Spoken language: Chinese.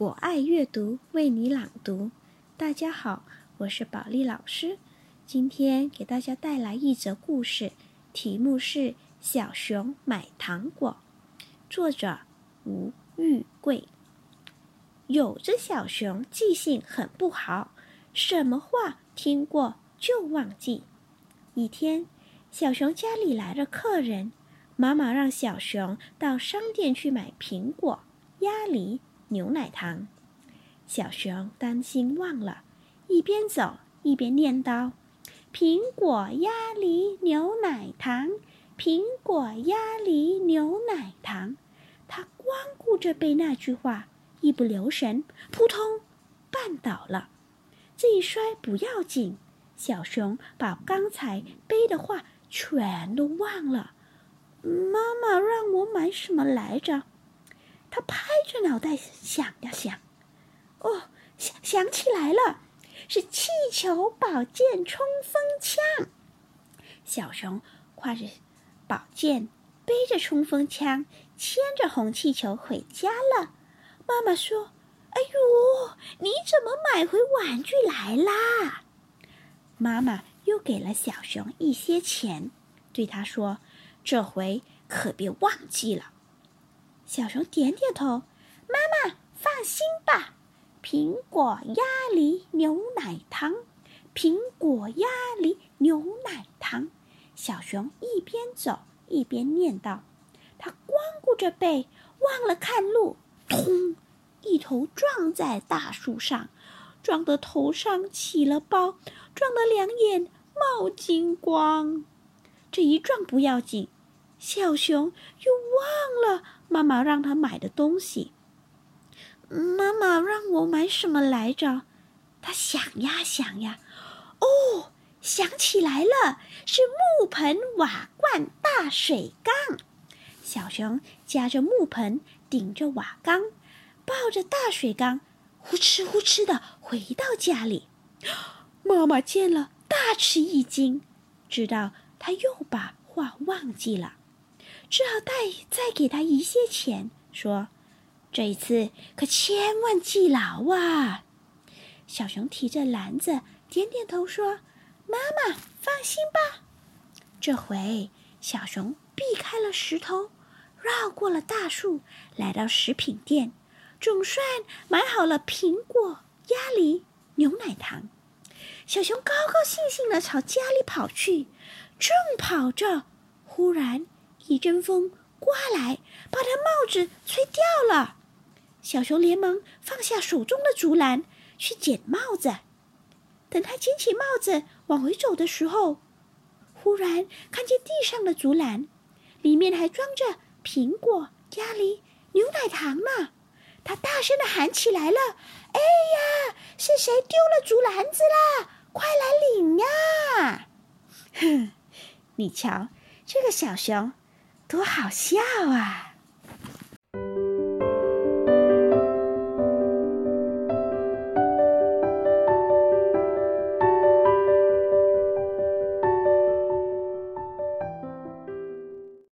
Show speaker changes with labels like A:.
A: 我爱阅读，为你朗读。大家好，我是宝丽老师，今天给大家带来一则故事，题目是《小熊买糖果》，作者吴玉贵。有只小熊记性很不好，什么话听过就忘记。一天，小熊家里来了客人，妈妈让小熊到商店去买苹果、鸭梨。牛奶糖，小熊担心忘了，一边走一边念叨：“苹果、鸭梨、牛奶糖，苹果、鸭梨、牛奶糖。”他光顾着背那句话，一不留神，扑通，绊倒了。这一摔不要紧，小熊把刚才背的话全都忘了。妈妈让我买什么来着？他拍着脑袋想呀想，哦，想想起来了，是气球宝剑冲锋枪。小熊挎着宝剑，背着冲锋枪，牵着红气球回家了。妈妈说：“哎呦，你怎么买回玩具来啦？”妈妈又给了小熊一些钱，对他说：“这回可别忘记了。”小熊点点头，妈妈放心吧。苹果、鸭梨、牛奶糖，苹果、鸭梨、牛奶糖。小熊一边走一边念叨，他光顾着背，忘了看路，通，一头撞在大树上，撞得头上起了包，撞得两眼冒金光。这一撞不要紧，小熊又忘了。妈妈让他买的东西。妈妈让我买什么来着？他想呀想呀，哦，想起来了，是木盆、瓦罐、大水缸。小熊夹着木盆，顶着瓦缸，抱着大水缸，呼哧呼哧的回到家里。妈妈见了，大吃一惊，知道他又把话忘记了。只好带再给他一些钱，说：“这一次可千万记牢啊！”小熊提着篮子，点点头说：“妈妈放心吧。”这回小熊避开了石头，绕过了大树，来到食品店，总算买好了苹果、鸭梨、牛奶糖。小熊高高兴兴地朝家里跑去，正跑着，忽然。一阵风刮来，把他帽子吹掉了。小熊连忙放下手中的竹篮，去捡帽子。等他捡起帽子往回走的时候，忽然看见地上的竹篮，里面还装着苹果、鸭梨、牛奶糖呢。他大声的喊起来了：“哎呀，是谁丢了竹篮子啦？快来领呀！” 哼，你瞧，这个小熊。多好笑啊！